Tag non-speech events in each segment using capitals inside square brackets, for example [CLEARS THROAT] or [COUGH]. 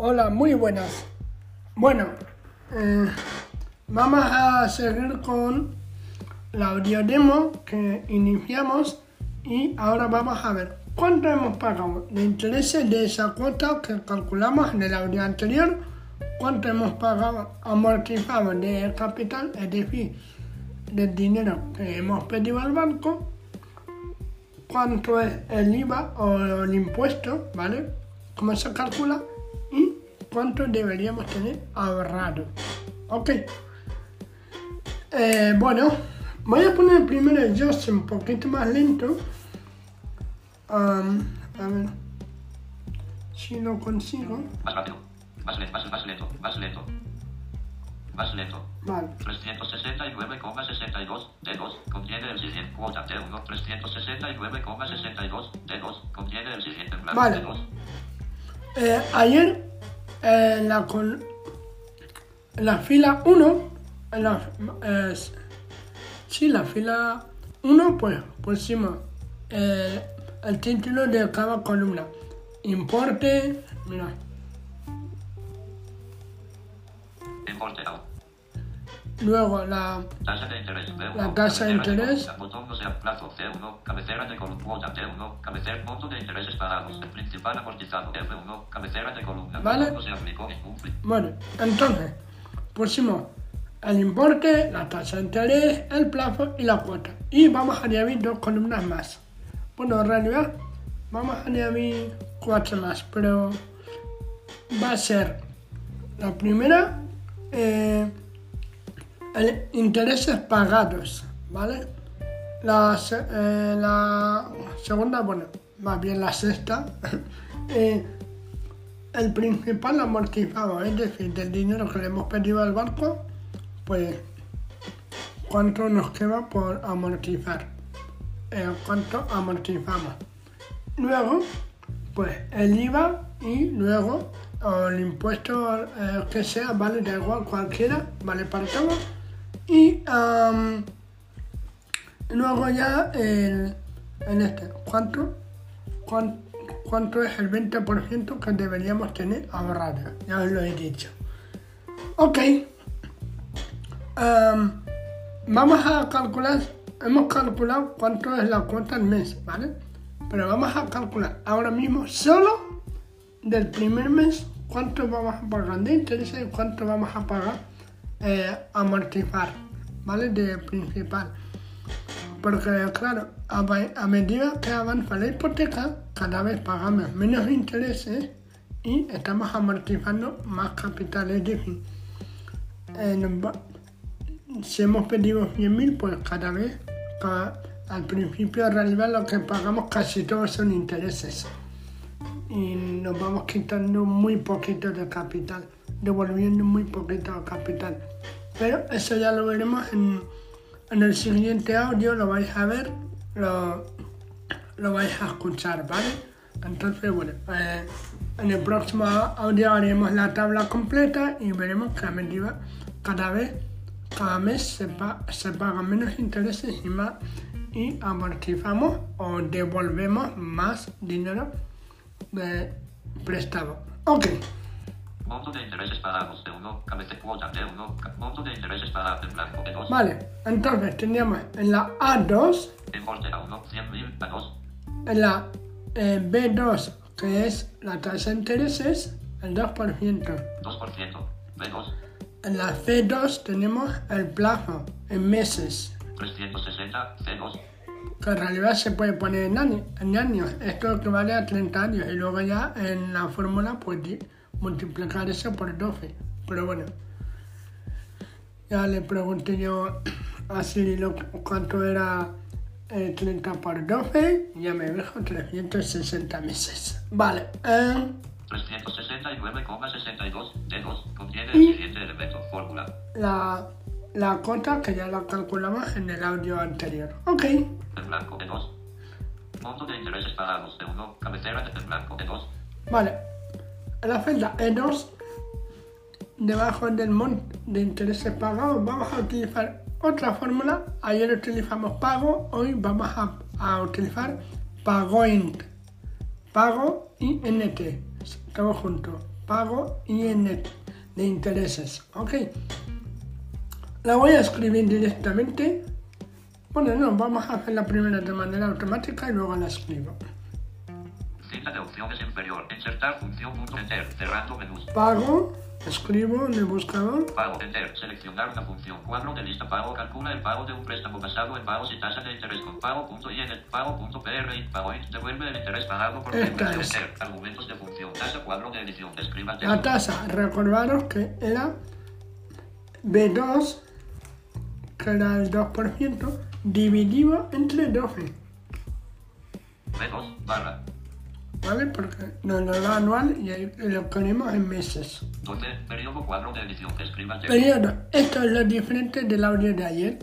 Hola, muy buenas. Bueno, eh, vamos a seguir con la audio demo que iniciamos y ahora vamos a ver cuánto hemos pagado de intereses de esa cuota que calculamos en el audio anterior, cuánto hemos pagado amortizado de capital, es decir, del dinero que hemos pedido al banco, cuánto es el IVA o el impuesto, ¿vale? Cómo se calcula cuánto deberíamos tener ahorrado. Ok. Eh, bueno, voy a poner primero el Just un poquito más lento. Um, a ver si lo consigo. Más rápido. Más lento, más, más lento, más lento. Más lento. Vale. 369,62 D2 contiene el siguiente cuota T1 369,62 D2 contiene el siguiente blanco Vale. D2 Eh, ayer en la, col- la fila 1, en la, eh, sí, la fila 1, pues pusimos eh, el título de cada columna. Importe, mira, importe luego la, tasa de interés B1 La tasa de interés. columna, botón no sea plazo C1 cabecera de columna cuota T1 cabecera monto de intereses pagados el principal amortizado F1 cabecera de columna Vale. botón no se aplicó ningún fee. Bueno, entonces pusimos el importe, la tasa de interés, el plazo y la cuota. Y vamos a añadir dos columnas más. Bueno, en realidad vamos a añadir cuatro más, pero va a ser la primera, eh, intereses pagados, ¿vale? Eh, la segunda, bueno, más bien la sexta, [LAUGHS] eh, el principal amortizado, es decir, del dinero que le hemos pedido al banco, pues cuánto nos queda por amortizar, eh, cuánto amortizamos. Luego, pues el IVA y luego el impuesto que sea, vale, da igual cualquiera, vale para todo. Y luego ya el, en este, ¿cuánto? cuán- cuánto es el 20% que deberíamos tener ahorrado. Ya os lo he dicho. Ok. Am, vamos a calcular, hemos calculado cuánto es la cuota al mes, ¿vale? Pero vamos a calcular ahora mismo solo del primer mes cuánto vamos a pagar de intereses y cuánto vamos a pagar eh, amortizar, ¿vale? De principal. Porque, claro, a, a medida que avanza la hipoteca, cada vez pagamos menos intereses y estamos amortizando más capital. Es decir, eh, si hemos pedido 100.000, pues cada vez, al principio en realidad lo que pagamos casi todos son intereses. Y nos vamos quitando muy poquito de capital, devolviendo muy poquito capital. Pero eso ya lo veremos en, en el siguiente audio, lo vais a ver, lo, lo vais a escuchar, ¿vale? Entonces, bueno, eh, en el próximo audio haremos la tabla completa y veremos que a medida, cada vez, cada mes se, pa- se pagan menos intereses y más y amortizamos o devolvemos más dinero de prestado. Ok, monto de intereses pagados T1 cabecera cuota T1 ca- monto de intereses pagados en blanco D2 vale, entonces teníamos en la A2 importe A1 100.000 A2 En la eh, B2, que es la tasa de intereses, el 2%. 2% B2 En la C2 tenemos el plazo en meses, 360 C2 que en realidad se puede poner en, año- en años. Esto equivale a 30 años y luego ya en la fórmula pues multiplicar eso por 12. Pero bueno, ya le pregunté yo [CLEARS THROAT] a Siri lo- cuánto era eh, 30 por 12 y ya me dijo 360 meses. Vale, eh, 369,62 D2 contiene Y- el siguiente elemento fórmula la, la cuota que ya la calculamos en el audio anterior. Ok, en blanco D2 monto de intereses pagados T1 cabecera de blanco D2 vale. La celda E2, debajo del monto de intereses pagados, vamos a utilizar otra fórmula. Ayer utilizamos pago, hoy vamos a, a utilizar pagoint. Pago y NT, todo junto. pago en de intereses. Ok. La voy a escribir directamente. Bueno, no, vamos a hacer la primera de manera automática y luego la escribo. Cinta de opciones inferior. Insertar función punto enter. Cerrando menús. Pago, escribo en el buscador. Pago enter. Seleccionar una función. Cuadro de lista pago. Calcula el pago de un préstamo basado en pagos y tasas de interés con pago punto y en el pago punto PRI. Pago int. Devuelve el interés pagado por Esta es. Enter. Argumentos de función. Tasa cuadro de edición. Escriba el La tasa, recordaros que era B2, que era el 2%, dividido entre 12, B2 barra. ¿Vale? Porque nos lo da anual y ahí lo ponemos en meses. 12. Periodo cuadro de edición. Texto. Periodo, esto es lo diferente del audio de ayer.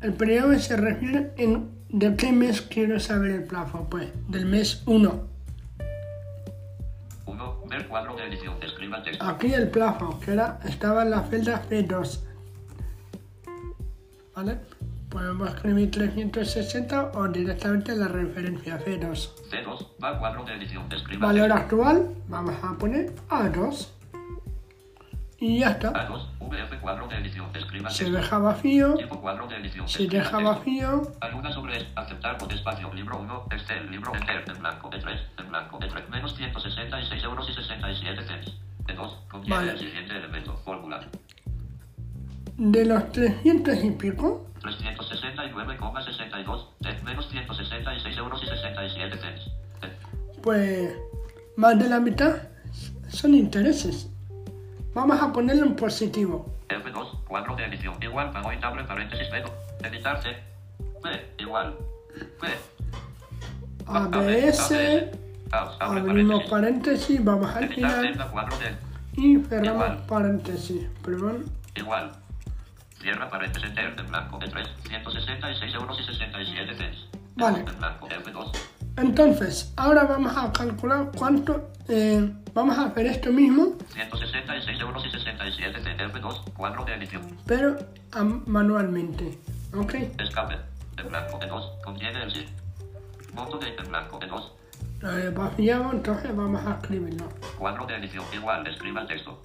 El periodo se refiere en de qué mes quiero saber el plazo, pues del mes 1. 1. Ver cuadro de edición. Texto. Aquí el plazo, que era, estaba en la celda C2. ¿Vale? Podemos escribir 360 o directamente la referencia ceros. Ceros, va cuadro de edición. Escriba Valor actual, vamos a poner A2. Y ya está. A2, VF cuadro de edición. Escriba Se deja vacío. Tiempo cuadro de edición. Se deja vacío. Ayuda sobre aceptar con espacio. Libro 1, Excel, libro Excel, en blanco de 3, en blanco de 3, menos 166 euros y 67 cents. E2, contiene el siguiente elemento, fórmula. De los 300 y pico. 300 9,62 menos 166 euros y 67 cents. Pues más de la mitad son intereses. Vamos a ponerlo en positivo. F2, cuadro de edición, igual, pago y abre paréntesis, pero, editarse, P, igual, P. ABS, abrimos paréntesis, vamos al final y cerramos paréntesis, perdón. Igual. Cierra paréntesis en blanco de 3, 166 euros y 67 cents. Vale. En blanco F2. Entonces, ahora vamos a calcular cuánto. eh, vamos a hacer esto mismo, 166 euros y 67 cents. F2. Cuadro de edición. pero manualmente. ¿Ok? Escape. En blanco E2. Contiene el sí. Monto de en blanco E2. Lo he vaciado, entonces vamos a escribirlo. Cuadro de edición. Igual. Escriba el texto.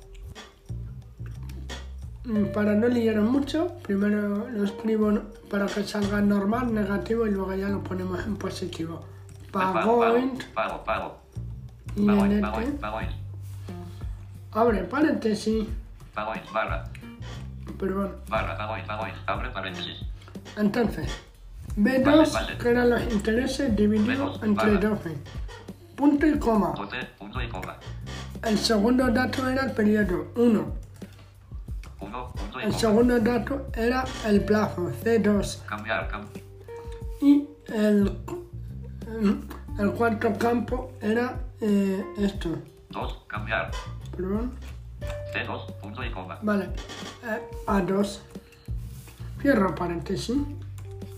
Mm, Para no liar mucho, primero lo escribo para que salga normal, negativo y luego ya lo ponemos en positivo. Pago, Pagoint, pago, pago. Pago, INT, pago, pago, abre paréntesis, pago, barra, perdón. barra, pago, pago, abre paréntesis. Entonces, Vale, B2, vale. que eran los intereses divididos B2, entre vale. 12. Punto y coma. 12, punto y coma. El segundo dato era el periodo 1. 1, punto y El segundo dato era el plazo C2. Cambiar, cam Y el, el cuarto campo era eh, esto. 2, cambiar. Perdón. C2, punto y coma. Vale. Eh, A2. Cierro paréntesis.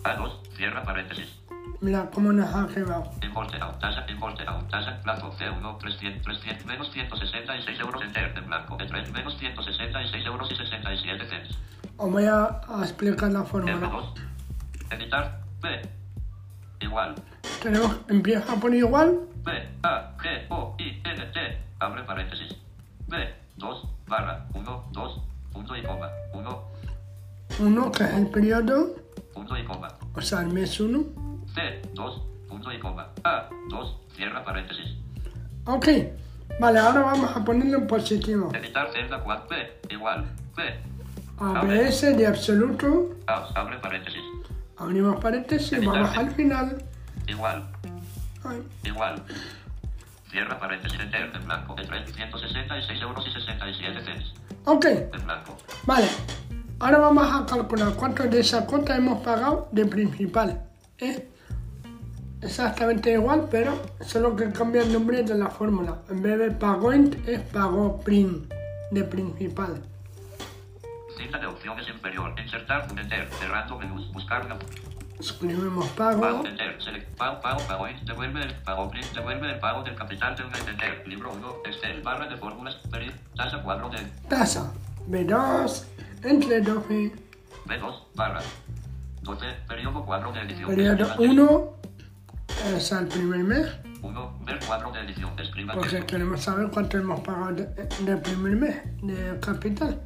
A2, cierra paréntesis. Mira cómo nos ha quedado. Importe out, tasa, importe out, tasa, plazo C1, 300, 300, menos 166 euros enter, en blanco, de 3, menos 166 euros y 67 cents. Os voy a, a explicar la fórmula. F2, editar, B, igual, Tenemos, empieza a poner igual. B, A, G, O, I, N, T, abre paréntesis, B, 2, barra, 1, 2, punto y coma, 1, 1, que es el periodo, punto y coma, o sea, el mes 1. C, 2, punto y coma, A, 2, cierra paréntesis, Ok. Vale, ahora vamos a ponerlo en positivo. editar celda 4, B, igual, B, ABS de absoluto. A, abre paréntesis, Abrimos paréntesis, Editar. vamos al final. igual, Ay, Igual. Cierra paréntesis enter en blanco de 366 euros y 67 cents. Ok, En blanco. vale. Ahora vamos a calcular cuánto de esa cuota hemos pagado de principal. Es exactamente igual, pero solo que cambia el nombre de la fórmula. En vez de pagoint es pago prim de principal. Cinta de opciones inferior. Insertar un enter. Cerrando menús. Buscar. Escribimos Pago pago. enter. Select. Pago, pago, pago. in, Devuelve el pago print. Devuelve el pago del capital de un enter. Libro 1. Excel. Barra de fórmulas. Pedir. Tasa cuadro de Tasa. B2 entre 12. B2. Barra. 12. Periodo cuadro de edición. Periodo Escriba 1 es el primer mes. 1. Ver cuadro de edición. Escriba Porque texto. queremos saber cuánto hemos pagado de, del primer mes de capital.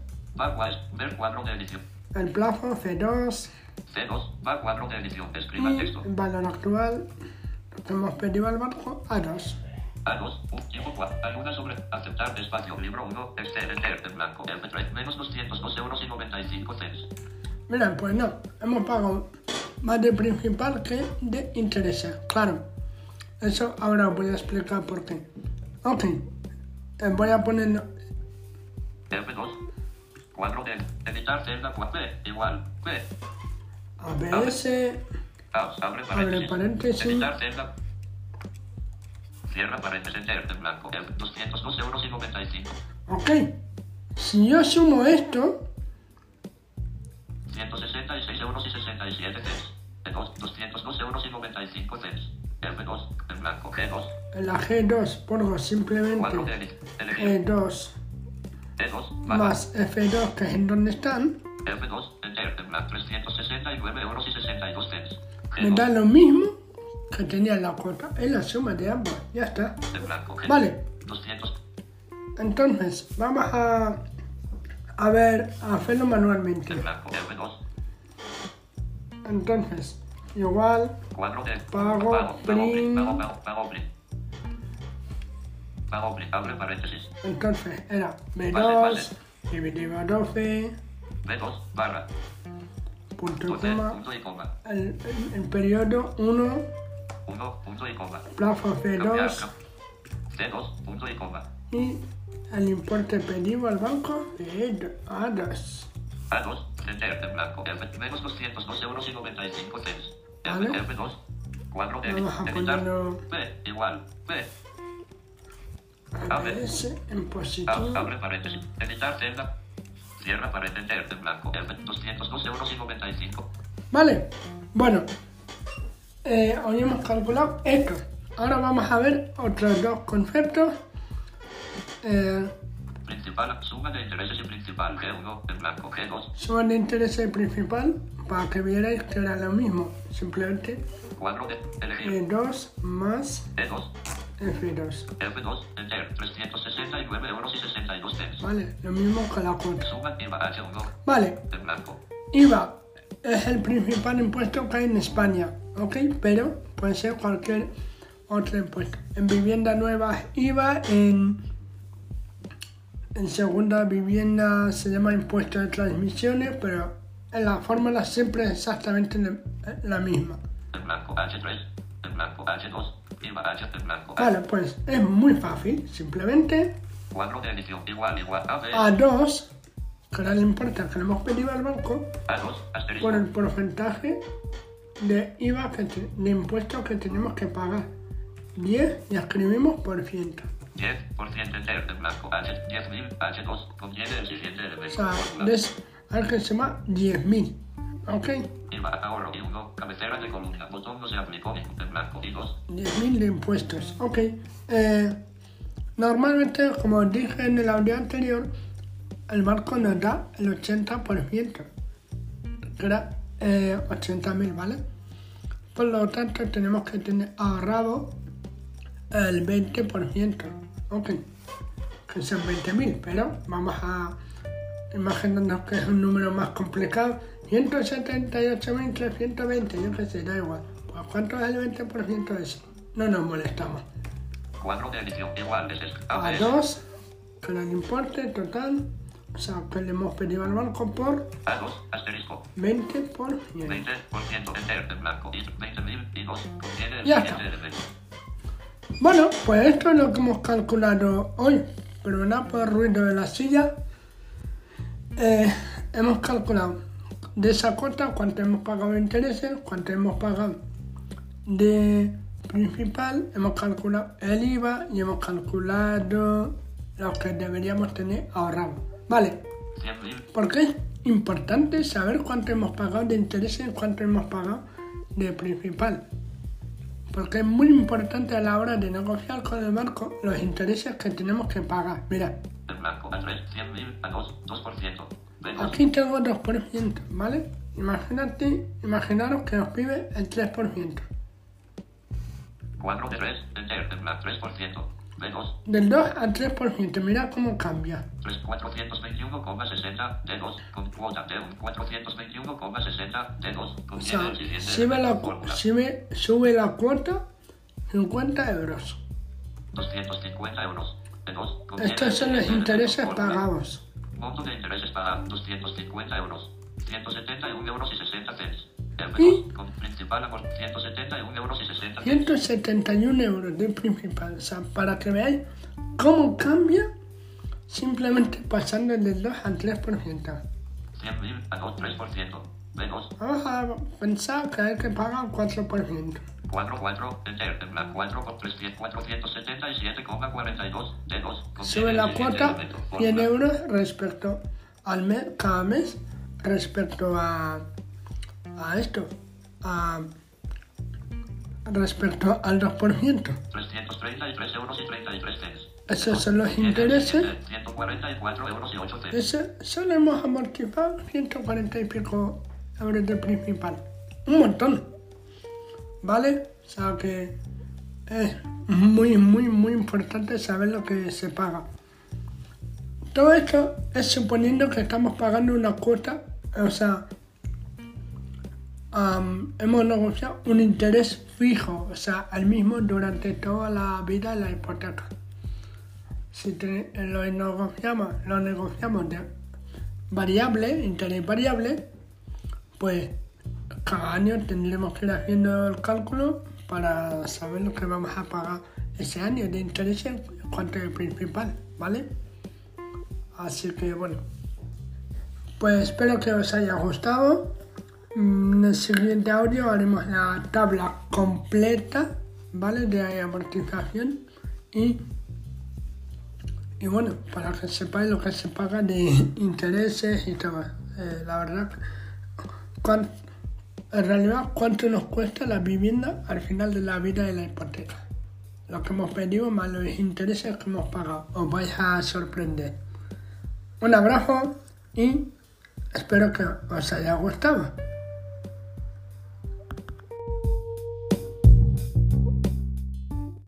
Ver de edición. El plazo C2 C2. Va cuadro de edición. Escriba y texto. valor actual lo que hemos pedido al banco A2. A2. Un tipo 4. Ayuda sobre aceptar espacio. Libro 1. Excel. Enter. En blanco. F3. Menos 202 euros y 95 cents. Mira, pues no, hemos pagado más de principal que de intereses. Claro, eso ahora voy a explicar por qué. Ok, eh, voy a poner F2. Cuadro de editar celda 4. B. Igual. B. ABS, abre Abre paréntesis. paréntesis. Editar celda. Cierra paréntesis. Enter. En blanco. F 202 euros y 95. ok. Si yo sumo esto, 166 euros y 67 cents. F2, 202 euros y 95 cents. F2, en blanco. G2, en la G2 pongo simplemente cuadro de edit- elegir. E2 E2, baja. más F2, que es en donde están, F2, enter, en blanco. 369 euros y 62 cents. me da G2, lo mismo que tenía la cuota. Es la suma de ambos, ya está. en blanco. G2, Vale. 200, Entonces, vamos a, a ver, a hacerlo manualmente. en blanco. F2, Entonces, igual, cuadro de Pago, pago, pago, print. pago, pago, pago, print. Pago, print, abre paréntesis. entonces era Vale, B2 vale. dividido a 12, B2, barra. punto Punto, coma, punto y coma. el, el- el periodo 1, 1, punto y coma. plazo Cambiar, C2 C2, punto y coma. y el importe pedido al banco de A2. A2, enter en blanco. F, menos 202 euros y 95 cents. F, Vale. F2, cuadro de Vamos a editar. B, igual, B. A ver. ABS en A- positivo. abre paréntesis. Editar celda. Cierra paréntesis, en blanco. F, 202 euros y 95. Vale, bueno, eh, hoy hemos calculado esto. Ahora vamos a ver otros dos conceptos. Eh, Principal, suma de intereses y principal. G1, en blanco. G2, suma de interés principal para que vierais que era lo mismo. Simplemente cuadro de elegir. E2 más E2, F2. F2, enter. 369 euros y 62 cents. Vale, lo mismo que la cuota. Suma IVA H1, Vale, en blanco. IVA es el principal impuesto que hay en España, ¿ok? Pero puede ser cualquier otro impuesto. En vivienda nueva IVA, en, en segunda vivienda se llama impuesto de transmisiones, pero en la fórmula siempre es exactamente la- misma. En blanco H3, en blanco H2, IVA H en blanco. Vale, pues es muy fácil, simplemente Cuadro de edición igual igual a B, A2, que era el importe que le hemos pedido al banco, A2, asterisco. por el porcentaje de IVA, que te- de impuestos que tenemos que pagar. 10 y escribimos por ciento. 10% enter en blanco H, 10.000 H2 contiene el siguiente O elemento. sea, Fórmula. des, al que se llama 10.000. ¿Ok? IVA ahorro y 1, cabecera de columna, botón no se aplicó en blanco y 2, 10.000 de impuestos. Ok. Eh, normalmente, como dije en el audio anterior, el banco nos da el 80%, que era eh, 80.000, ¿vale? Por lo tanto, tenemos que tener ahorrado el 20%, ok, que son 20.000, pero vamos a imaginarnos que es un número más complicado, 178.320, yo qué sé, da igual. Pues ¿cuánto es el 20% de eso? No nos molestamos. cuadro de edición igual es. A ABS, 2, que era el importe total, o sea, que le hemos pedido al banco por A2, asterisco, 20%. 20% enter en blanco y 20.000 y 2 contiene el Ya está. Bueno, pues esto es lo que hemos calculado hoy. Perdonad por el ruido de la silla. Eh, hemos calculado de esa cuota cuánto hemos pagado de intereses, cuánto hemos pagado de principal, hemos calculado el IVA y hemos calculado lo que deberíamos tener ahorrado. Vale, 100.000 porque es importante saber cuánto hemos pagado de intereses cuánto hemos pagado de principal. Porque es muy importante a la hora de negociar con el banco los intereses que tenemos que pagar. Mira, en blanco A3, 100.000 A2, 2%. B2, aquí tengo 2%, ¿vale? Imagínate, imaginaros que nos pide el 3%. Cuadro de red. Enter. En blanco. 3%. B2. Del 2 al 3%, mira cómo cambia. 3, 421,60 D2 con cuota de 421,60 D2 O contiene sea, el siguiente sube la, sube, sube la cuota 50 euros. 250 euros. D2 contiene Estos son los intereses pagados. Monto de intereses pagados 250 euros. 171 euros y 60 cents. El ¿Y? B2 con principal amor 171 euros y 60 cents. 171 euros de principal. O sea, para que veáis cómo cambia simplemente pasando del 2 al 3%. 100.000 a 2, 3%. B2 Vamos a pensar que hay que pagar 4%. 4, 4, enter, en blanco 4 por 300, 477,42 D2 contiene Sube el la cuota elemento, 100 fórmula. euros respecto al mes, cada mes, respecto a, a esto, a, respecto al 2%. 333 euros y 33 cents. Esos son los intereses. siguiente, 144 euros y 8 cents. Ese, solo hemos amortizado 140 y pico euros de principal. Un montón. ¿Vale? O sea que es muy, muy, muy importante saber lo que se paga. Todo esto es suponiendo que estamos pagando una cuota, o sea, hemos negociado un interés fijo, o sea, el mismo durante toda la vida de la hipoteca. Si lo negociamos, lo negociamos de variable, interés variable, pues cada año tendremos que ir haciendo el cálculo para saber lo que vamos a pagar ese año de interés en cuanto al principal, ¿vale? Así que bueno, pues espero que os haya gustado. Mm, En el siguiente audio haremos la tabla completa, ¿vale? De amortización y y bueno, para que sepáis lo que se paga de intereses y todo. Eh, la verdad, en realidad, cuánto nos cuesta la vivienda al final de la vida de la hipoteca. Lo que hemos pedido más los intereses que hemos pagado. Os vais a sorprender. Un abrazo y espero que os haya gustado.